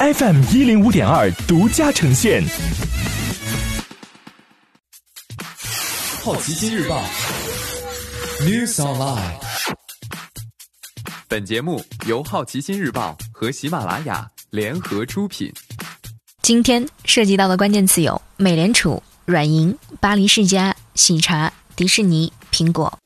FM 一零五点二独家呈现。好奇心日报，News Online。本节目由好奇心日报和喜马拉雅联合出品。今天涉及到的关键词有：美联储、软银、巴黎世家、喜茶、迪士尼、苹果。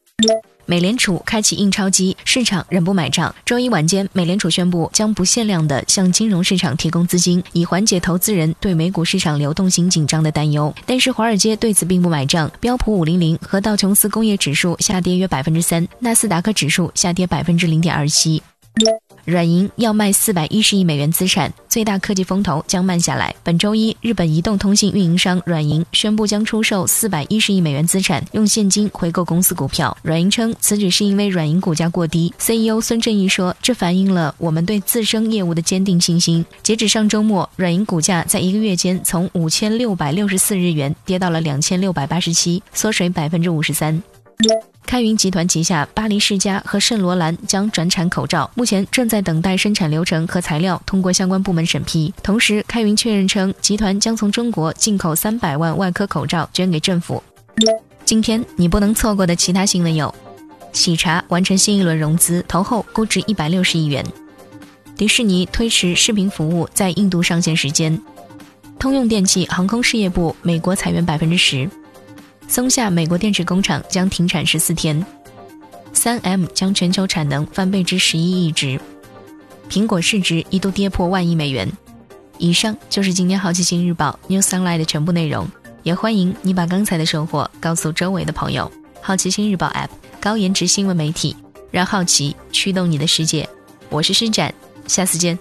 美联储开启印钞机，市场仍不买账。周一晚间，美联储宣布将不限量的向金融市场提供资金，以缓解投资人对美股市场流动性紧张的担忧。但是，华尔街对此并不买账。标普五零零和道琼斯工业指数下跌约百分之三，纳斯达克指数下跌百分之零点二七。软银要卖四百一十亿美元资产，最大科技风投将慢下来。本周一，日本移动通信运营商软银宣布将出售四百一十亿美元资产，用现金回购公司股票。软银称，此举是因为软银股价过低。CEO 孙正义说，这反映了我们对自身业务的坚定信心。截止上周末，软银股价在一个月间从五千六百六十四日元跌到了两千六百八十七，缩水百分之五十三。开云集团旗下巴黎世家和圣罗兰将转产口罩，目前正在等待生产流程和材料通过相关部门审批。同时，开云确认称，集团将从中国进口三百万外科口罩捐给政府。今天你不能错过的其他新闻有：喜茶完成新一轮融资，投后估值一百六十亿元；迪士尼推迟视频服务在印度上线时间；通用电气航空事业部美国裁员百分之十。松下美国电池工厂将停产十四天，三 M 将全球产能翻倍至十一亿只，苹果市值一度跌破万亿美元。以上就是今天好奇心日报 New Sunlight 的全部内容，也欢迎你把刚才的收获告诉周围的朋友。好奇心日报 App 高颜值新闻媒体，让好奇驱动你的世界。我是施展，下次见。